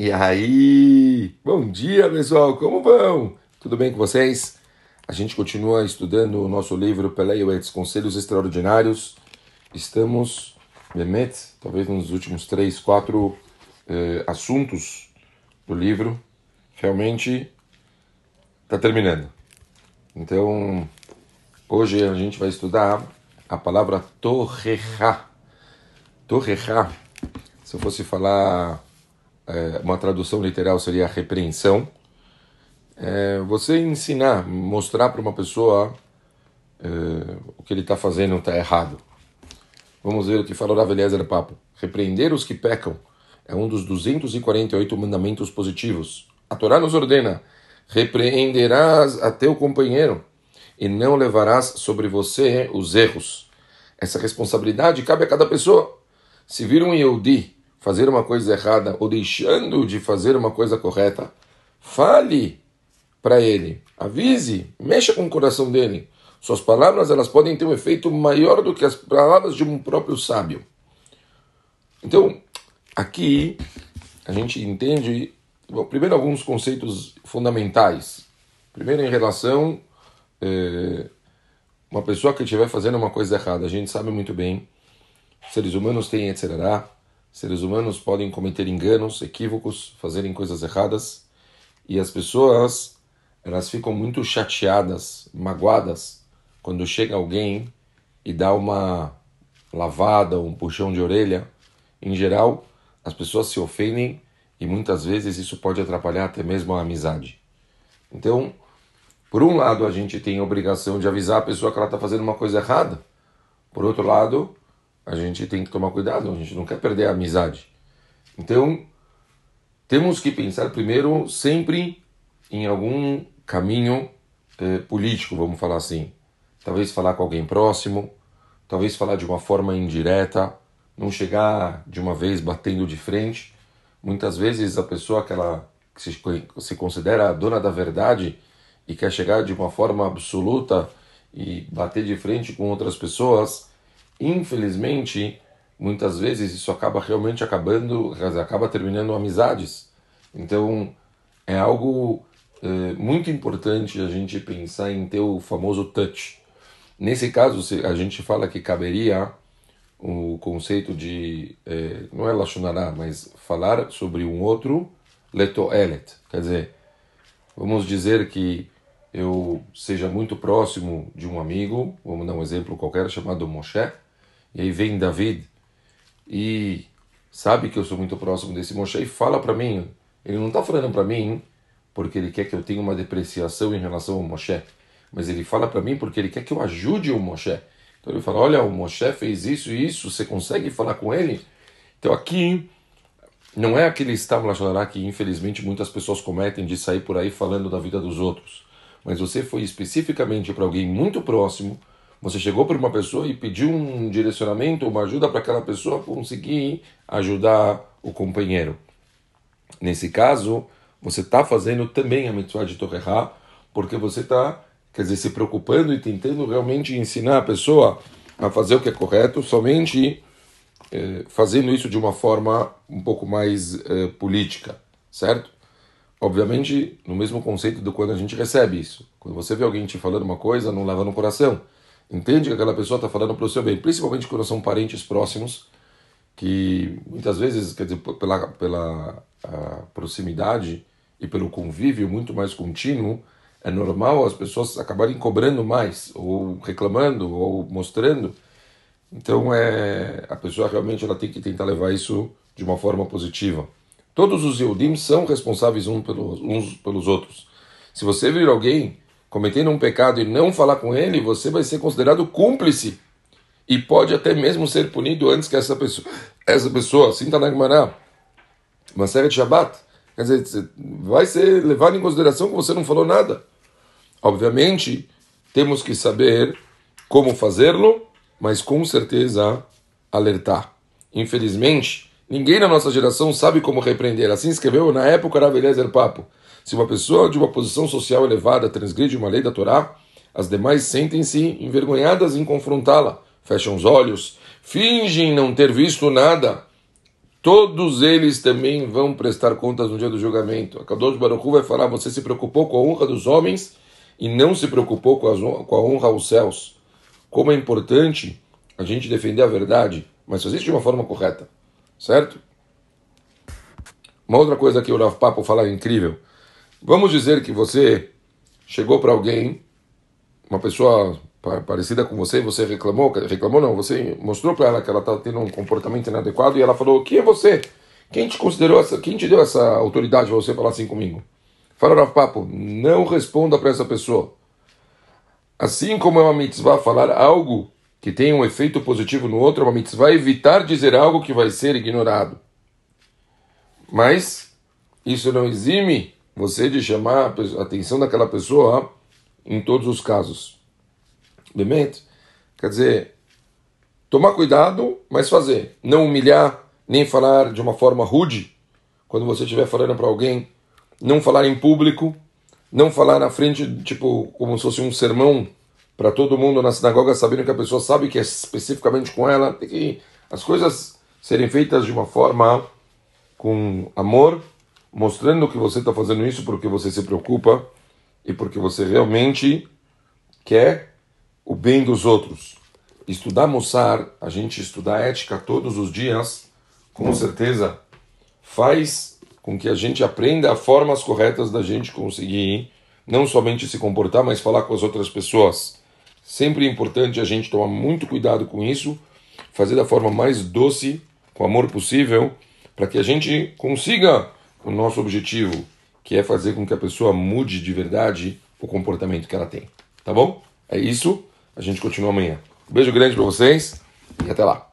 E aí? Bom dia, pessoal, como vão? Tudo bem com vocês? A gente continua estudando o nosso livro Peleiuetz, Conselhos Extraordinários. Estamos, Bemet, talvez nos últimos três, quatro eh, assuntos do livro. Realmente está terminando. Então, hoje a gente vai estudar a palavra Torrecha. Torrecha, se eu fosse falar é, uma tradução literal seria repreensão. É, você ensinar, mostrar para uma pessoa é, o que ele está fazendo está errado. Vamos ver o que falou Rav Eliezer Papo. Repreender os que pecam é um dos 248 mandamentos positivos. A Torá nos ordena: repreenderás a teu companheiro e não levarás sobre você os erros. Essa responsabilidade cabe a cada pessoa. Se vir um Yehudi fazer uma coisa errada ou deixando de fazer uma coisa correta, fale para ele, avise, mexa com o coração dele. Suas palavras elas podem ter um efeito maior do que as palavras de um próprio sábio. Então, aqui a gente entende, bom, primeiro alguns conceitos fundamentais. Primeiro em relação é, uma pessoa que estiver fazendo uma coisa errada, a gente sabe muito bem, seres humanos têm etc. Seres humanos podem cometer enganos, equívocos, fazerem coisas erradas e as pessoas elas ficam muito chateadas, magoadas quando chega alguém e dá uma lavada, um puxão de orelha. Em geral, as pessoas se ofendem e muitas vezes isso pode atrapalhar até mesmo a amizade. Então, por um lado, a gente tem a obrigação de avisar a pessoa que ela está fazendo uma coisa errada. Por outro lado, a gente tem que tomar cuidado, a gente não quer perder a amizade. Então, temos que pensar primeiro sempre em algum caminho eh, político, vamos falar assim. Talvez falar com alguém próximo, talvez falar de uma forma indireta, não chegar de uma vez batendo de frente. Muitas vezes a pessoa que ela que se, se considera a dona da verdade e quer chegar de uma forma absoluta e bater de frente com outras pessoas, Infelizmente, muitas vezes isso acaba realmente acabando, acaba terminando amizades. Então, é algo é, muito importante a gente pensar em ter o famoso touch. Nesse caso, a gente fala que caberia o conceito de, é, não é lachonará, mas falar sobre um outro letoelet. Quer dizer, vamos dizer que eu seja muito próximo de um amigo, vamos dar um exemplo qualquer chamado Moshe, e aí vem David e sabe que eu sou muito próximo desse Moshe e fala para mim. Ele não está falando para mim porque ele quer que eu tenha uma depreciação em relação ao Moshe, mas ele fala para mim porque ele quer que eu ajude o Moshe. Então ele fala: Olha, o Moshe fez isso e isso, você consegue falar com ele? Então aqui não é aquele estábulo que infelizmente muitas pessoas cometem de sair por aí falando da vida dos outros, mas você foi especificamente para alguém muito próximo você chegou para uma pessoa e pediu um direcionamento, uma ajuda para aquela pessoa conseguir ajudar o companheiro. Nesse caso, você está fazendo também a mitzvah de Torreha, porque você está, quer dizer, se preocupando e tentando realmente ensinar a pessoa a fazer o que é correto, somente eh, fazendo isso de uma forma um pouco mais eh, política, certo? Obviamente, no mesmo conceito do quando a gente recebe isso. Quando você vê alguém te falando uma coisa, não leva no coração entende que aquela pessoa está falando para o seu bem, principalmente quando são parentes próximos, que muitas vezes, quer dizer, pela, pela proximidade e pelo convívio muito mais contínuo, é normal as pessoas acabarem cobrando mais, ou reclamando, ou mostrando. Então, é, a pessoa realmente ela tem que tentar levar isso de uma forma positiva. Todos os Yehudim são responsáveis uns pelos, uns pelos outros. Se você vir alguém cometendo um pecado e não falar com ele, você vai ser considerado cúmplice e pode até mesmo ser punido antes que essa pessoa, essa pessoa, assim na Gemara, uma série de Shabbat, quer dizer, vai ser levado em consideração que você não falou nada. Obviamente, temos que saber como fazê-lo, mas com certeza alertar. Infelizmente, ninguém na nossa geração sabe como repreender. Assim escreveu na época era Eliezer Papo. Se uma pessoa de uma posição social elevada transgride uma lei da Torá, as demais sentem-se envergonhadas em confrontá-la, fecham os olhos, fingem não ter visto nada. todos eles também vão prestar contas no dia do julgamento. A Kadosh Baruch vai falar: você se preocupou com a honra dos homens e não se preocupou com a, com a honra aos céus. Como é importante a gente defender a verdade, mas fazer isso de uma forma correta, certo? Uma outra coisa que o Rav Papo fala é incrível. Vamos dizer que você chegou para alguém, uma pessoa parecida com você, você reclamou, reclamou não, você mostrou para ela que ela está tendo um comportamento inadequado e ela falou: "Quem é você? Quem te considerou essa, quem te deu essa autoridade para você falar assim comigo?" Fala Rav Papo, não responda para essa pessoa. Assim como é uma mitzvah falar algo que tem um efeito positivo no outro, uma mitzvah evitar dizer algo que vai ser ignorado. Mas isso não exime você de chamar a atenção daquela pessoa em todos os casos. Demente. Quer dizer, tomar cuidado, mas fazer. Não humilhar, nem falar de uma forma rude quando você estiver falando para alguém. Não falar em público, não falar na frente, tipo, como se fosse um sermão para todo mundo na sinagoga, sabendo que a pessoa sabe que é especificamente com ela. Tem que as coisas serem feitas de uma forma com amor, mostrando que você está fazendo isso porque você se preocupa e porque você realmente quer o bem dos outros. Estudar Mussar, a gente estudar ética todos os dias, com certeza faz com que a gente aprenda formas corretas da gente conseguir não somente se comportar, mas falar com as outras pessoas. Sempre é importante a gente tomar muito cuidado com isso, fazer da forma mais doce, com amor possível, para que a gente consiga o nosso objetivo, que é fazer com que a pessoa mude de verdade o comportamento que ela tem. Tá bom? É isso. A gente continua amanhã. Um beijo grande para vocês e até lá.